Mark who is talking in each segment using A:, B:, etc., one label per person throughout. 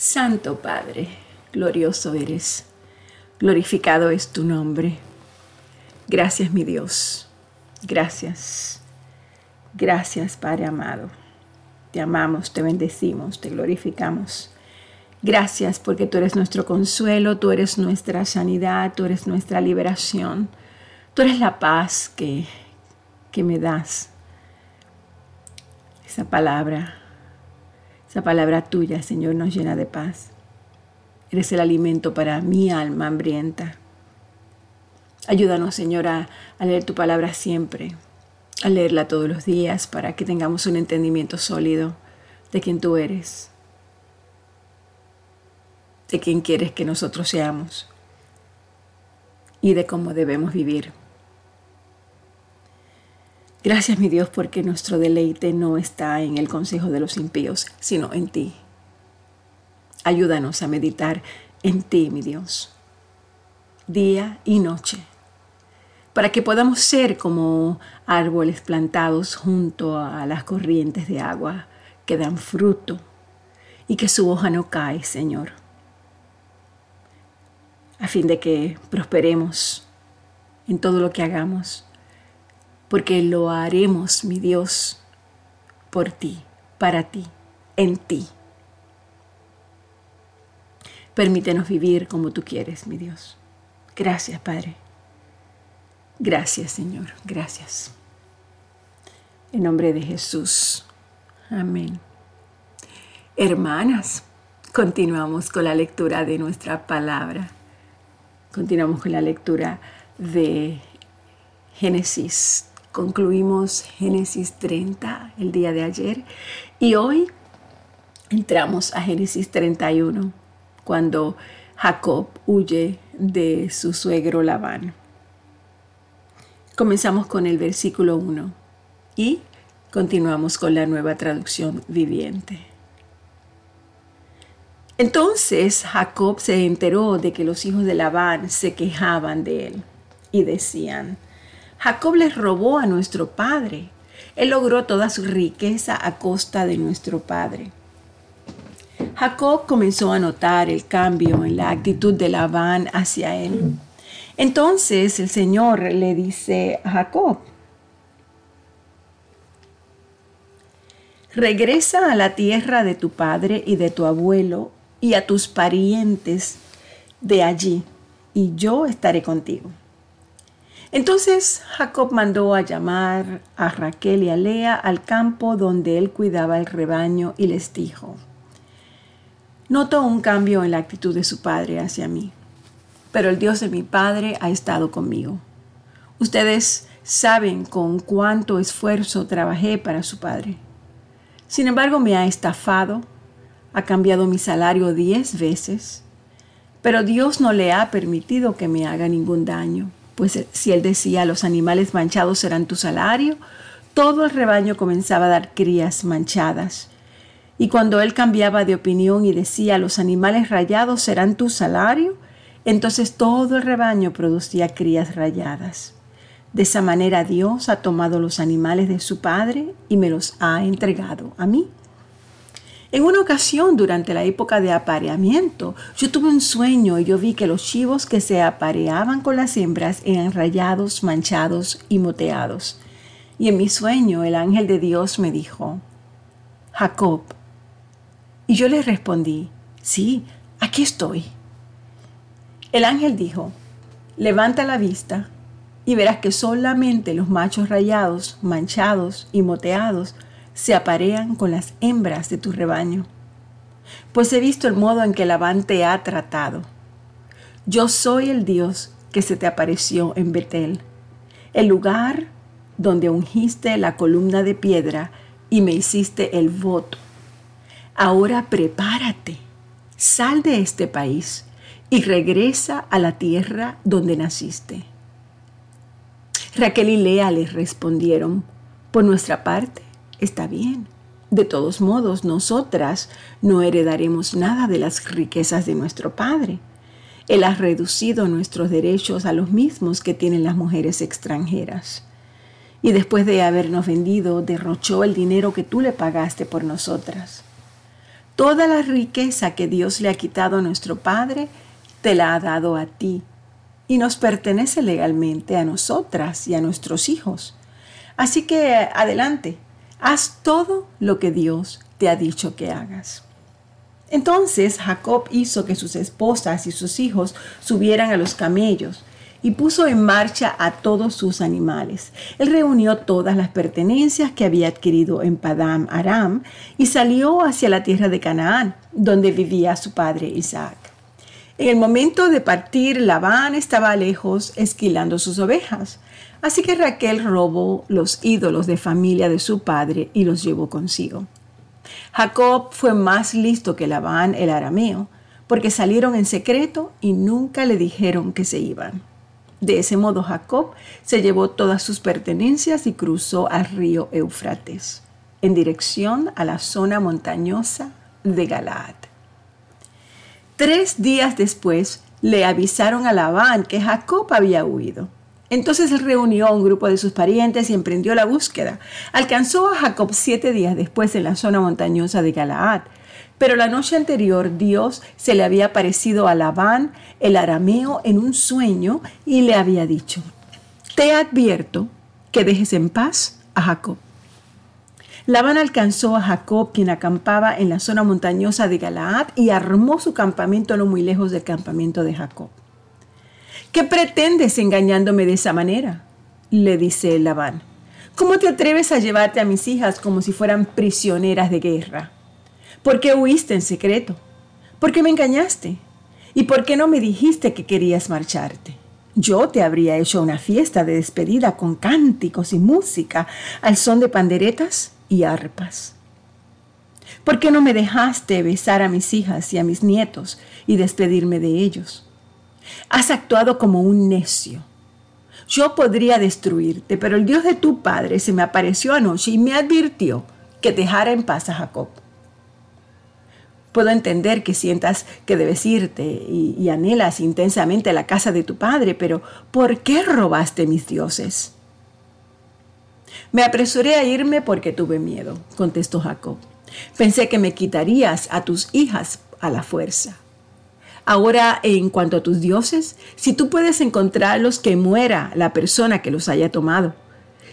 A: Santo Padre, glorioso eres, glorificado es tu nombre. Gracias mi Dios, gracias, gracias Padre amado. Te amamos, te bendecimos, te glorificamos. Gracias porque tú eres nuestro consuelo, tú eres nuestra sanidad, tú eres nuestra liberación, tú eres la paz que, que me das. Esa palabra esa palabra tuya, Señor, nos llena de paz. Eres el alimento para mi alma hambrienta. Ayúdanos, Señor, a, leer tu palabra siempre, a leerla todos los días para que tengamos un entendimiento sólido de quién tú eres, de quién quieres que nosotros seamos y de cómo debemos vivir. Gracias mi Dios porque nuestro deleite no está en el consejo de los impíos, sino en ti. Ayúdanos a meditar en ti, mi Dios, día y noche, para que podamos ser como árboles plantados junto a las corrientes de agua que dan fruto y que su hoja no cae, Señor, a fin de que prosperemos en todo lo que hagamos porque lo haremos, mi Dios, por ti, para ti, en ti. Permítenos vivir como tú quieres, mi Dios. Gracias, Padre. Gracias, Señor. Gracias. En nombre de Jesús. Amén. Hermanas, continuamos con la lectura de nuestra palabra. Continuamos con la lectura de Génesis Concluimos Génesis 30 el día de ayer y hoy entramos a Génesis 31 cuando Jacob huye de su suegro Labán. Comenzamos con el versículo 1 y continuamos con la nueva traducción viviente. Entonces Jacob se enteró de que los hijos de Labán se quejaban de él y decían, Jacob les robó a nuestro padre. Él logró toda su riqueza a costa de nuestro padre. Jacob comenzó a notar el cambio en la actitud de Labán hacia él. Entonces el Señor le dice a Jacob, regresa a la tierra de tu padre y de tu abuelo y a tus parientes de allí, y yo estaré contigo. Entonces Jacob mandó a llamar a Raquel y a Lea al campo donde él cuidaba el rebaño y les dijo, Noto un cambio en la actitud de su padre hacia mí, pero el Dios de mi padre ha estado conmigo. Ustedes saben con cuánto esfuerzo trabajé para su padre. Sin embargo, me ha estafado, ha cambiado mi salario diez veces, pero Dios no le ha permitido que me haga ningún daño pues eh, si él decía, los animales manchados serán tu salario, todo el rebaño comenzaba a dar crías manchadas. Y cuando él cambiaba de opinión y decía, los animales rayados serán tu salario, entonces todo el rebaño producía crías rayadas. De esa manera Dios ha tomado los animales de su Padre y me los ha entregado a mí. En una ocasión, durante la época de apareamiento, yo tuve un sueño y yo vi que los chivos que se apareaban con las hembras eran rayados, manchados y moteados. Y en mi sueño el ángel de Dios me dijo, Jacob. Y yo le respondí, sí, aquí estoy. El ángel dijo, levanta la vista y verás que solamente los machos rayados, manchados y moteados se aparean con las hembras de tu rebaño. Pues he visto el modo en que Labán te ha tratado. Yo soy el Dios que se te apareció en Betel, el lugar donde ungiste la columna de piedra y me hiciste el voto. Ahora prepárate, sal de este país y regresa a la tierra donde naciste. Raquel y Lea les respondieron, por nuestra parte, está bien. De todos modos, nosotras no heredaremos nada de las riquezas de nuestro Padre. Él ha reducido nuestros derechos a los mismos que tienen las mujeres extranjeras. Y después de habernos vendido, derrochó el dinero que tú le pagaste por nosotras. toda la riqueza que Dios le ha quitado a nuestro Padre, te la ha dado a ti y nos pertenece legalmente a nosotras y a nuestros hijos. Así que adelante, haz todo lo que Dios te ha dicho que hagas. Entonces Jacob hizo que sus esposas y sus hijos subieran a los camellos y puso en marcha a todos sus animales. Él reunió todas las pertenencias que había adquirido en Padam Aram y salió hacia la tierra de Canaán, donde vivía su padre Isaac. En el momento de partir, Labán estaba lejos esquilando sus ovejas. Así que Raquel robó los ídolos de familia de su padre y los llevó consigo. Jacob fue más listo que Labán el arameo, porque salieron en secreto y nunca le dijeron que se iban. De ese modo Jacob se llevó todas sus pertenencias y cruzó al río Eufrates, en dirección a la zona montañosa de Galaad. Tres días después le avisaron a Labán que Jacob había huido. Entonces él reunió a un grupo de sus parientes y emprendió la búsqueda. Alcanzó a Jacob siete días después en la zona montañosa de Galaad. Pero la noche anterior Dios se le había aparecido a Labán, el arameo, en un sueño y le había dicho, te advierto que dejes en paz a Jacob. Labán alcanzó a Jacob, quien acampaba en la zona montañosa de Galaad, y armó su campamento no muy lejos del campamento de Jacob. ¿Qué pretendes engañándome de esa manera? le dice Labán. ¿Cómo te atreves a llevarte a mis hijas como si fueran prisioneras de guerra? ¿Por qué huiste en secreto? ¿Por qué me engañaste? ¿Y por qué no me dijiste que querías marcharte? Yo te habría hecho una fiesta de despedida con cánticos y música al son de panderetas y arpas. ¿Por qué no me dejaste besar a mis hijas y a mis nietos y despedirme de ellos? Has actuado como un necio. Yo podría destruirte, pero el Dios de tu padre se me apareció anoche y me advirtió que dejara en paz a Jacob. Puedo entender que sientas que debes irte y, y, anhelas intensamente la casa de tu padre, pero ¿por qué robaste mis dioses? Me apresuré a irme porque tuve miedo, contestó Jacob. Pensé que me quitarías a tus hijas a la fuerza. Ahora, en cuanto a tus dioses, si tú puedes encontrarlos, que muera la persona que los haya tomado.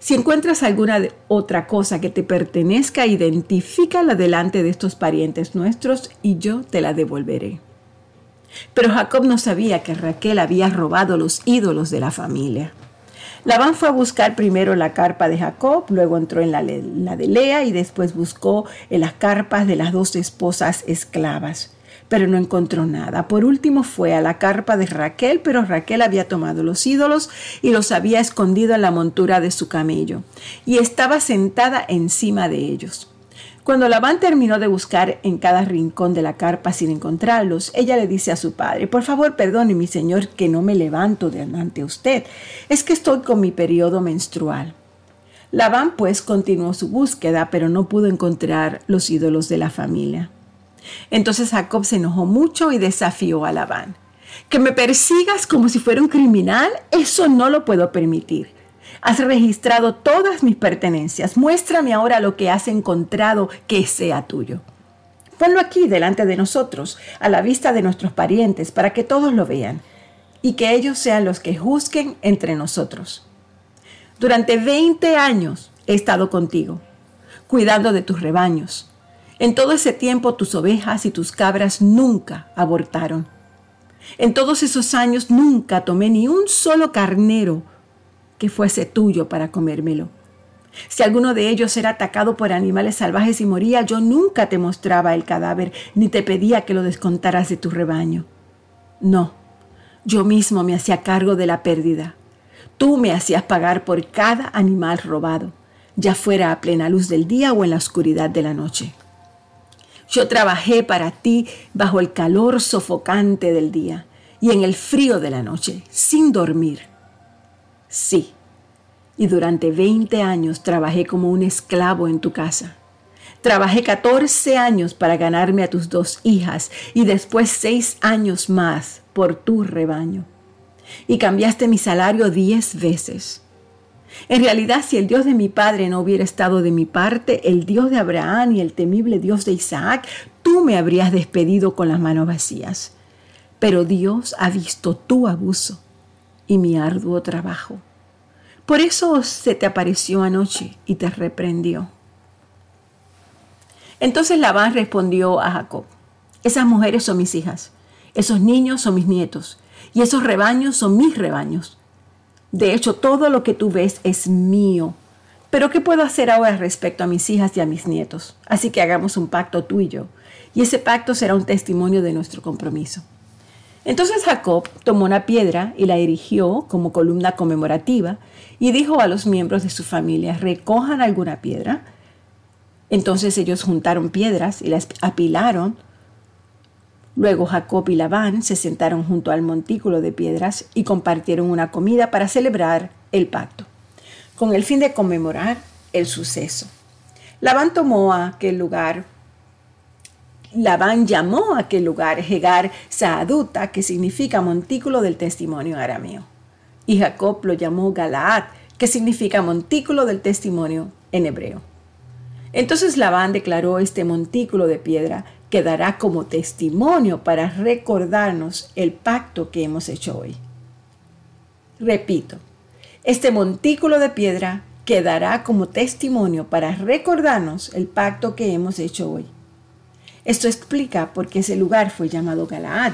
A: Si encuentras alguna otra cosa que te pertenezca, identifícala delante de estos parientes nuestros y yo te la devolveré. Pero Jacob no sabía que Raquel había robado los ídolos de la familia. Labán fue a buscar primero la carpa de Jacob, luego entró en la, de Lea y después buscó en las carpas de las dos esposas esclavas pero no encontró nada. Por último fue a la carpa de Raquel, pero Raquel había tomado los ídolos y los había escondido en la montura de su camello, y estaba sentada encima de ellos. Cuando Labán terminó de buscar en cada rincón de la carpa sin encontrarlos, ella le dice a su padre, por favor perdone mi señor que no me levanto de usted, es que estoy con mi periodo menstrual. Labán pues continuó su búsqueda, pero no pudo encontrar los ídolos de la familia. Entonces Jacob se enojó mucho y desafió a Labán. Que me persigas como si fuera un criminal, eso no lo puedo permitir. Has registrado todas mis pertenencias. Muéstrame ahora lo que has encontrado que sea tuyo. Ponlo aquí delante de nosotros, a la vista de nuestros parientes, para que todos lo vean, y que ellos sean los que juzguen entre nosotros. Durante 20 años he estado contigo, cuidando de tus rebaños en todo ese tiempo tus ovejas y tus cabras nunca abortaron. En todos esos años nunca tomé ni un solo carnero fuese tuyo para comérmelo. Si alguno de ellos era atacado por animales salvajes y moría, yo nunca te mostraba el cadáver ni te pedía que lo descontaras de tu rebaño. No, yo mismo me hacía cargo de la pérdida. Tú me hacías pagar por cada animal robado, ya fuera a plena luz del día o en la oscuridad de la noche. Yo trabajé para ti bajo el calor sofocante del día y en el frío de la noche, sin dormir. Sí, y durante 20 años trabajé como un esclavo en tu casa. Trabajé 14 años para ganarme a tus dos hijas y después seis años más por tu rebaño. Y cambiaste mi salario diez veces. En realidad, si el Dios de mi padre no hubiera estado de mi parte, el Dios de Abraham y el temible Dios de Isaac, tú me habrías despedido con las manos vacías. Pero Dios ha visto tu abuso y mi arduo trabajo. Por eso se te apareció anoche y te reprendió. Entonces Labán respondió a Jacob, esas mujeres son mis hijas, esos niños son mis nietos, y esos rebaños son mis rebaños. De hecho, todo lo que tú ves es mío. Pero ¿qué puedo hacer ahora respecto a mis hijas y a mis nietos? Así que hagamos un pacto tú y yo. Y ese pacto será un testimonio de nuestro compromiso. Entonces Jacob tomó una piedra y la erigió como columna conmemorativa y dijo a los miembros de su familia, recojan alguna piedra. Entonces ellos juntaron piedras y las apilaron Luego Jacob y Labán se sentaron junto al montículo de piedras y compartieron una comida para celebrar el pacto, con el fin de conmemorar el suceso. Labán tomó aquel lugar, Labán llamó a aquel lugar Hegar Saaduta, que significa montículo del testimonio arameo. Y Jacob lo llamó Galaad, que significa montículo del testimonio en hebreo. Entonces Labán declaró este montículo de piedra quedará como testimonio para recordarnos el pacto que hemos hecho hoy. Repito, este montículo de piedra quedará como testimonio para recordarnos el pacto que hemos hecho hoy. Esto explica por qué ese lugar fue llamado Galaad,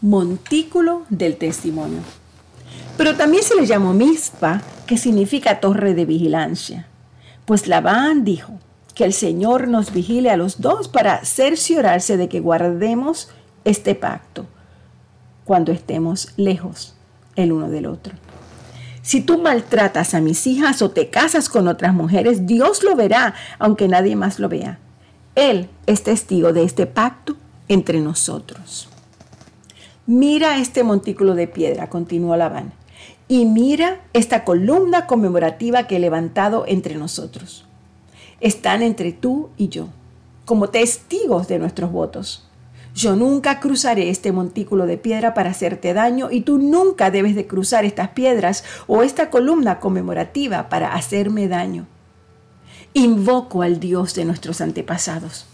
A: montículo del testimonio. Pero también se le llamó Mizpa, que significa torre de vigilancia. Pues Labán dijo, que el Señor nos vigile a los dos para cerciorarse de que guardemos este pacto cuando estemos lejos el uno del otro. Si tú maltratas a mis hijas o te casas con otras mujeres, Dios lo verá, aunque nadie más lo vea. Él es testigo de este pacto entre nosotros. Mira este montículo de piedra, continuó Labán, y mira esta columna conmemorativa que he levantado entre nosotros están entre tú y yo, como testigos de nuestros votos. Yo nunca cruzaré este montículo de piedra para hacerte daño y tú nunca debes de cruzar estas piedras o esta columna conmemorativa para hacerme daño. Invoco al Dios de nuestros antepasados,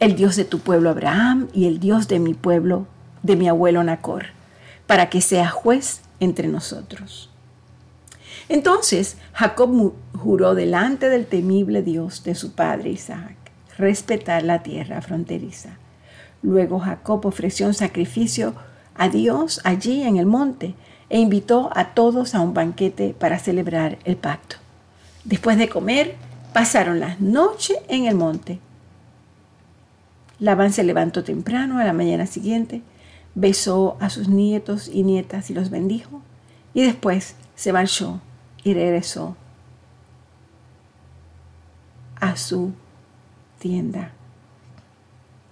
A: el Dios de tu pueblo Abraham y el Dios de mi pueblo, de mi abuelo Nacor, para que sea juez entre nosotros. Entonces Jacob juró delante del temible Dios de su padre Isaac respetar la tierra fronteriza. Luego Jacob ofreció un sacrificio a Dios allí en el monte e invitó a todos a un banquete para celebrar el pacto. Después de comer, pasaron la noche en el monte. Labán se levantó temprano a la mañana siguiente, besó a sus nietos y nietas y los bendijo, y después se marchó y regresó a su tienda.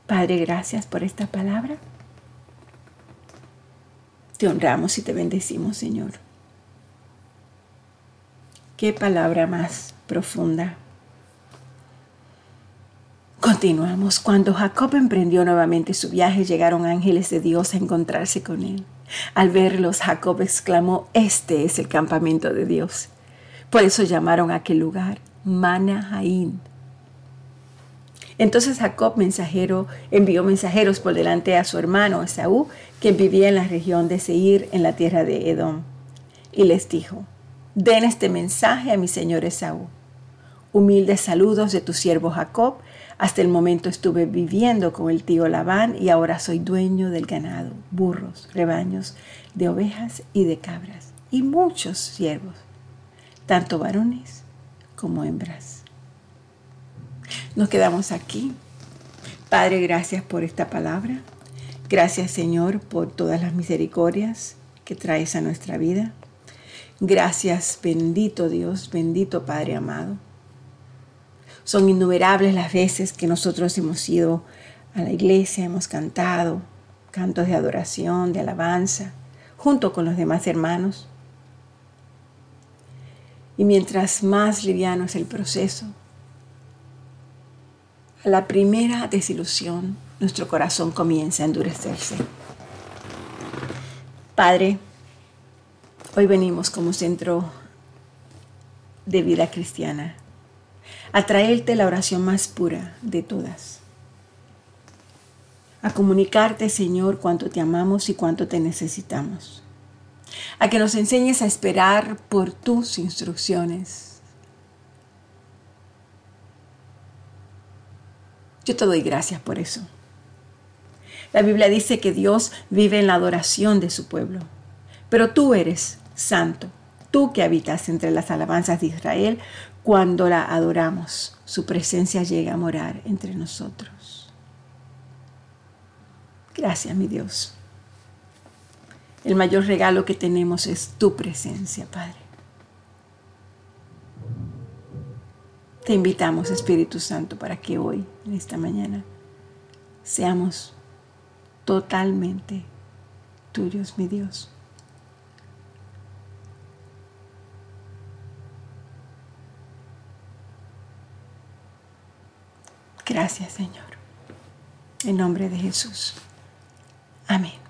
A: Padre, gracias por esta palabra. Te honramos y te bendecimos, Señor. Qué palabra más profunda. Continuamos. Cuando Jacob emprendió nuevamente su viaje, llegaron ángeles de Dios a encontrarse con él. Al verlos, Jacob exclamó, este es el campamento de Dios. Por eso llamaron a aquel lugar Manahaín. Entonces Jacob mensajero envió mensajeros por delante a su hermano Esaú, quien vivía en la región de Seir, en la tierra de Edom, y les dijo, den este mensaje a mi señor Esaú. Humildes saludos de tu siervo Jacob, hasta el momento estuve viviendo con el tío Labán y ahora soy dueño del ganado, burros, rebaños, de ovejas y de cabras, y muchos siervos, tanto varones como hembras. Nos quedamos aquí. Padre, gracias por esta palabra. Gracias Señor por todas las misericordias que traes a nuestra vida. Gracias, bendito Dios, bendito Padre amado son innumerables las veces que nosotros hemos ido a la iglesia, hemos cantado cantos de adoración, de alabanza, junto con los demás hermanos. Y mientras más liviano es el proceso, a la primera desilusión, nuestro corazón comienza a endurecerse. Padre, hoy venimos como centro de vida cristiana, a traerte la oración más pura de todas, a comunicarte, Señor, cuánto te amamos y cuánto te necesitamos, a que nos enseñes a esperar por tus instrucciones. Yo te doy gracias por eso. La Biblia dice que Dios vive en la adoración de su pueblo, pero tú eres santo, tú que habitas entre las alabanzas de Israel, cuando la adoramos, su presencia llega a morar entre nosotros. Gracias, mi Dios. El mayor regalo que tenemos es tu presencia, Padre. Te invitamos, Espíritu Santo, para que hoy, en esta mañana, seamos totalmente tuyos, mi Dios. Gracias, Señor. En nombre de Jesús. Amén.